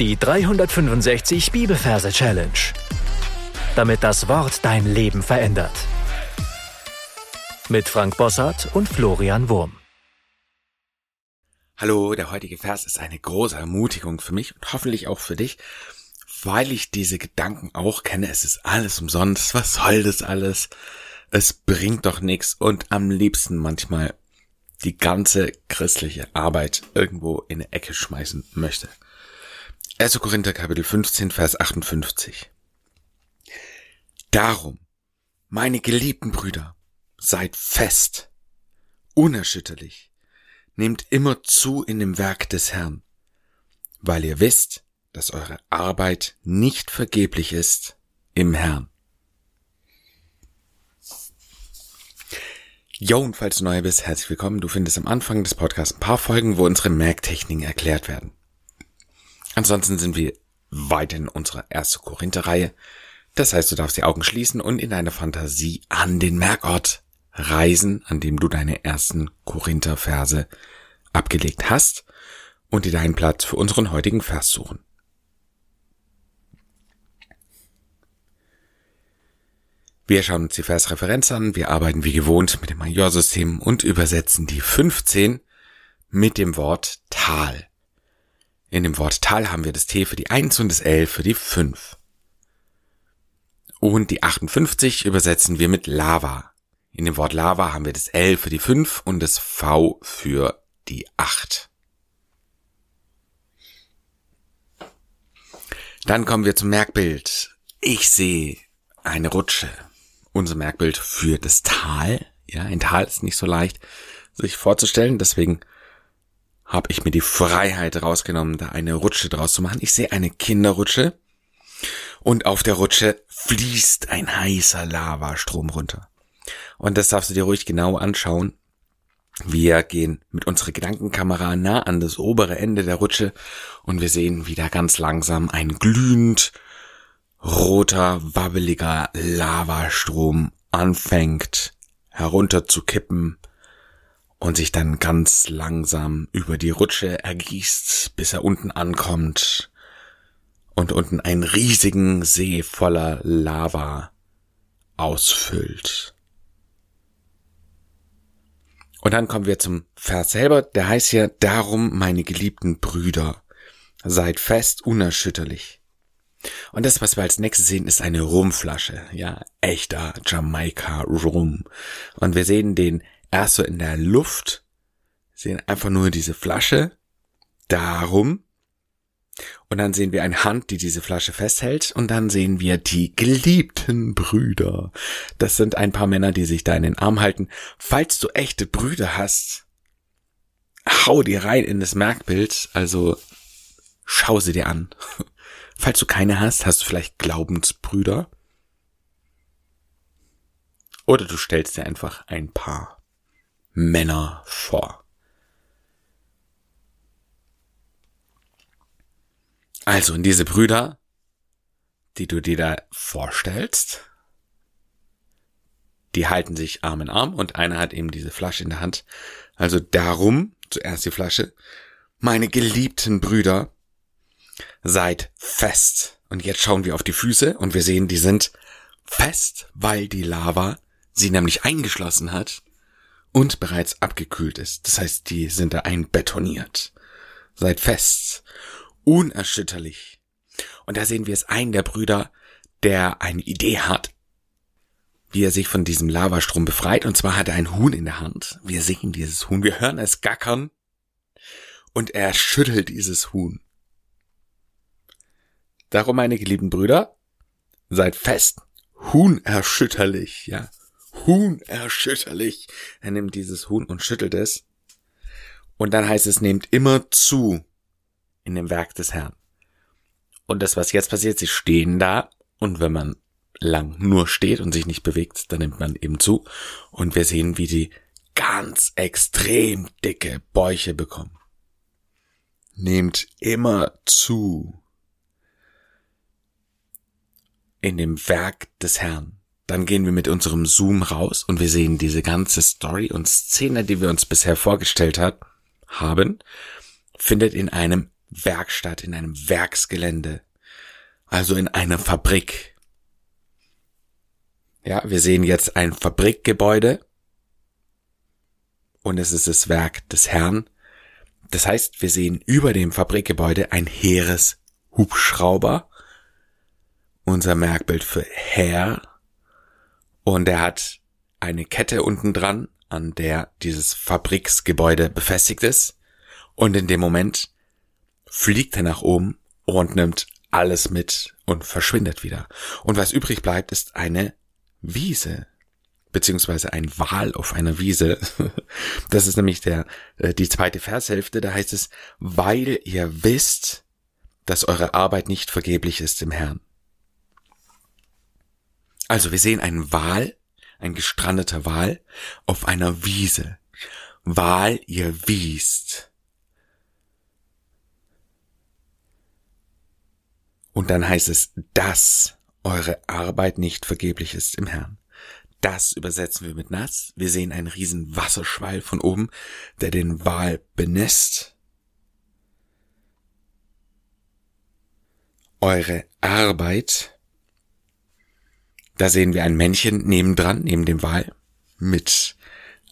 Die 365 Bibelverse Challenge. Damit das Wort dein Leben verändert. Mit Frank Bossart und Florian Wurm. Hallo, der heutige Vers ist eine große Ermutigung für mich und hoffentlich auch für dich, weil ich diese Gedanken auch kenne. Es ist alles umsonst. Was soll das alles? Es bringt doch nichts und am liebsten manchmal die ganze christliche Arbeit irgendwo in eine Ecke schmeißen möchte. 1. Korinther Kapitel 15, Vers 58. Darum, meine geliebten Brüder, seid fest, unerschütterlich, nehmt immer zu in dem Werk des Herrn, weil ihr wisst, dass eure Arbeit nicht vergeblich ist im Herrn. Jo, und falls du neu bist, herzlich willkommen. Du findest am Anfang des Podcasts ein paar Folgen, wo unsere Merktechniken erklärt werden. Ansonsten sind wir weiter in unserer erste Korinther-Reihe. Das heißt, du darfst die Augen schließen und in deiner Fantasie an den Merkort reisen, an dem du deine ersten Korinther-Verse abgelegt hast und dir deinen Platz für unseren heutigen Vers suchen. Wir schauen uns die Versreferenz an, wir arbeiten wie gewohnt mit dem Majorsystem und übersetzen die 15 mit dem Wort Tal. In dem Wort Tal haben wir das T für die 1 und das L für die 5. Und die 58 übersetzen wir mit Lava. In dem Wort Lava haben wir das L für die 5 und das V für die 8. Dann kommen wir zum Merkbild. Ich sehe eine Rutsche. Unser Merkbild für das Tal. Ja, ein Tal ist nicht so leicht sich vorzustellen, deswegen habe ich mir die Freiheit rausgenommen, da eine Rutsche draus zu machen. Ich sehe eine Kinderrutsche und auf der Rutsche fließt ein heißer Lavastrom runter. Und das darfst du dir ruhig genau anschauen. Wir gehen mit unserer Gedankenkamera nah an das obere Ende der Rutsche und wir sehen, wie da ganz langsam ein glühend roter, wabbeliger Lavastrom anfängt herunter zu kippen und sich dann ganz langsam über die Rutsche ergießt, bis er unten ankommt und unten einen riesigen See voller Lava ausfüllt. Und dann kommen wir zum Vers selber, der heißt ja, darum, meine geliebten Brüder, seid fest unerschütterlich. Und das, was wir als nächstes sehen, ist eine Rumflasche, ja, echter Jamaika Rum. Und wir sehen den erst so in der Luft, sehen einfach nur diese Flasche, darum, und dann sehen wir eine Hand, die diese Flasche festhält, und dann sehen wir die geliebten Brüder. Das sind ein paar Männer, die sich da in den Arm halten. Falls du echte Brüder hast, hau dir rein in das Merkbild, also schau sie dir an. Falls du keine hast, hast du vielleicht Glaubensbrüder. Oder du stellst dir einfach ein paar Männer vor. Also, in diese Brüder, die du dir da vorstellst, die halten sich Arm in Arm und einer hat eben diese Flasche in der Hand. Also darum, zuerst die Flasche, meine geliebten Brüder, seid fest. Und jetzt schauen wir auf die Füße und wir sehen, die sind fest, weil die Lava sie nämlich eingeschlossen hat und bereits abgekühlt ist. Das heißt, die sind da einbetoniert. Seid fest, unerschütterlich. Und da sehen wir es einen der Brüder, der eine Idee hat, wie er sich von diesem Lavastrom befreit. Und zwar hat er ein Huhn in der Hand. Wir sehen dieses Huhn, wir hören es gackern. Und er schüttelt dieses Huhn. Darum, meine geliebten Brüder, seid fest, unerschütterlich, ja unerschütterlich. Er nimmt dieses Huhn und schüttelt es. Und dann heißt es, nehmt immer zu in dem Werk des Herrn. Und das, was jetzt passiert, sie stehen da und wenn man lang nur steht und sich nicht bewegt, dann nimmt man eben zu und wir sehen, wie die ganz extrem dicke Bäuche bekommen. Nehmt immer zu in dem Werk des Herrn. Dann gehen wir mit unserem Zoom raus und wir sehen diese ganze Story und Szene, die wir uns bisher vorgestellt hat, haben, findet in einem Werkstatt, in einem Werksgelände, also in einer Fabrik. Ja, wir sehen jetzt ein Fabrikgebäude und es ist das Werk des Herrn. Das heißt, wir sehen über dem Fabrikgebäude ein heeres Hubschrauber, unser Merkbild für Herr, und er hat eine Kette unten dran, an der dieses Fabriksgebäude befestigt ist, und in dem Moment fliegt er nach oben und nimmt alles mit und verschwindet wieder. Und was übrig bleibt, ist eine Wiese, beziehungsweise ein Wal auf einer Wiese. Das ist nämlich der, äh, die zweite Vershälfte, da heißt es, weil ihr wisst, dass eure Arbeit nicht vergeblich ist im Herrn. Also wir sehen einen Wal, ein gestrandeter Wal, auf einer Wiese. Wal, ihr wiest. Und dann heißt es, dass eure Arbeit nicht vergeblich ist im Herrn. Das übersetzen wir mit nass. Wir sehen einen riesen Wasserschwall von oben, der den Wal benässt. Eure Arbeit. Da sehen wir ein Männchen nebendran, neben dem Wal, mit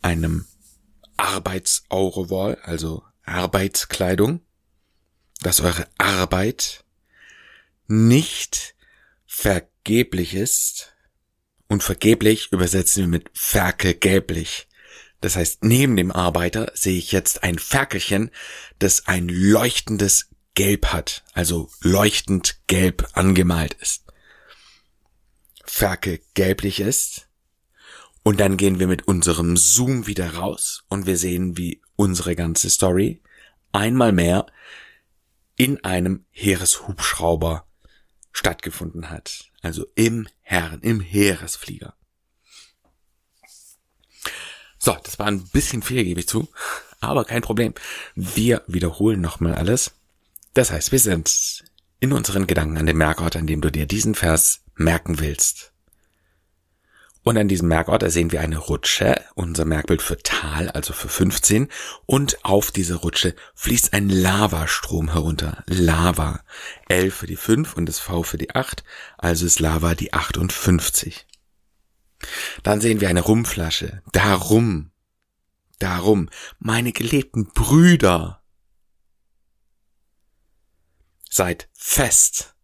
einem Arbeitsaurewohl, also Arbeitskleidung, dass eure Arbeit nicht vergeblich ist. Und vergeblich übersetzen wir mit ferkelgelblich. Das heißt, neben dem Arbeiter sehe ich jetzt ein Ferkelchen, das ein leuchtendes Gelb hat, also leuchtend gelb angemalt ist. Ferkel gelblich ist. Und dann gehen wir mit unserem Zoom wieder raus und wir sehen, wie unsere ganze Story einmal mehr in einem Heereshubschrauber stattgefunden hat. Also im Herren, im Heeresflieger. So, das war ein bisschen viel, gebe ich zu. Aber kein Problem. Wir wiederholen nochmal alles. Das heißt, wir sind in unseren Gedanken an dem Merkort, an dem du dir diesen Vers merken willst. Und an diesem Merkort sehen wir eine Rutsche, unser Merkbild für Tal, also für 15. Und auf diese Rutsche fließt ein Lavastrom herunter. Lava. L für die 5 und das V für die 8. Also ist Lava die 58. Dann sehen wir eine Rumflasche. Darum. Darum. Meine geliebten Brüder. Seid fest.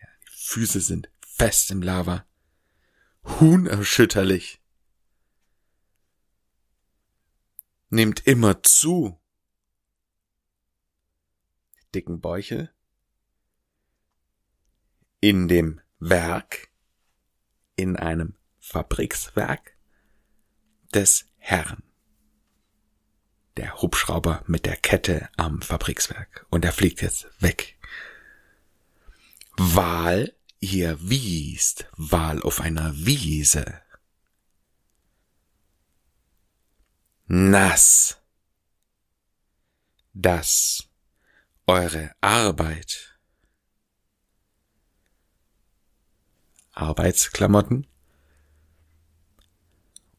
die Füße sind fest im Lava unerschütterlich. Nimmt immer zu. dicken Bäuche in dem Werk, in einem Fabrikswerk des Herrn. Der Hubschrauber mit der Kette am Fabrikswerk. Und er fliegt jetzt weg. Wahl Ihr wiest Wahl auf einer Wiese. Nass. Das eure Arbeit. Arbeitsklamotten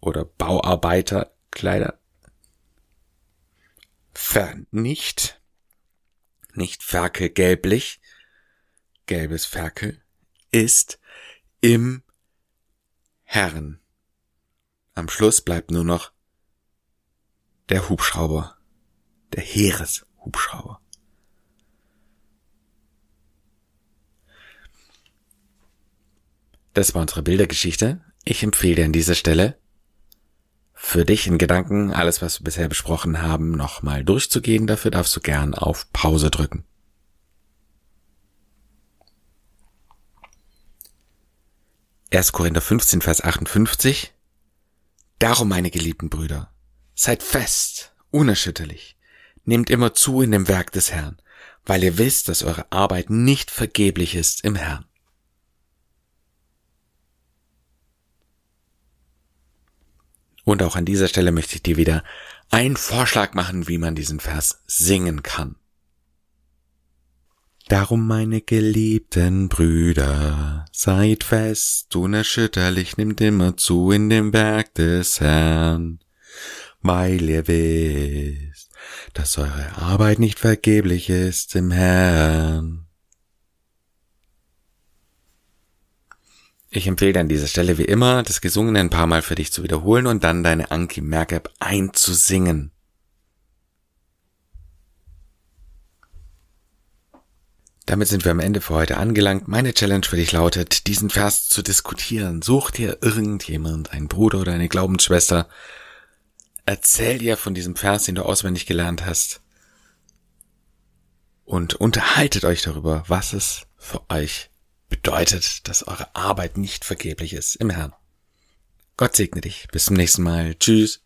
oder Bauarbeiterkleider vernicht, nicht ferkelgelblich, gelbes Ferkel, ist im Herrn. Am Schluss bleibt nur noch der Hubschrauber, der Heereshubschrauber. Das war unsere Bildergeschichte. Ich empfehle dir an dieser Stelle, für dich in Gedanken alles, was wir bisher besprochen haben, nochmal durchzugehen. Dafür darfst du gern auf Pause drücken. 1. Korinther 15, Vers 58. Darum, meine geliebten Brüder, seid fest, unerschütterlich, nehmt immer zu in dem Werk des Herrn, weil ihr wisst, dass eure Arbeit nicht vergeblich ist im Herrn. Und auch an dieser Stelle möchte ich dir wieder einen Vorschlag machen, wie man diesen Vers singen kann. Darum, meine geliebten Brüder, seid fest, unerschütterlich, nimmt immer zu in dem Werk des Herrn, weil ihr wisst, dass eure Arbeit nicht vergeblich ist im Herrn. Ich empfehle an dieser Stelle wie immer, das Gesungene ein paar Mal für dich zu wiederholen und dann deine Anki Merk-App einzusingen. Damit sind wir am Ende für heute angelangt. Meine Challenge für dich lautet, diesen Vers zu diskutieren. Such dir irgendjemand, einen Bruder oder eine Glaubensschwester. Erzähl dir von diesem Vers, den du auswendig gelernt hast. Und unterhaltet euch darüber, was es für euch bedeutet, dass eure Arbeit nicht vergeblich ist im Herrn. Gott segne dich. Bis zum nächsten Mal. Tschüss.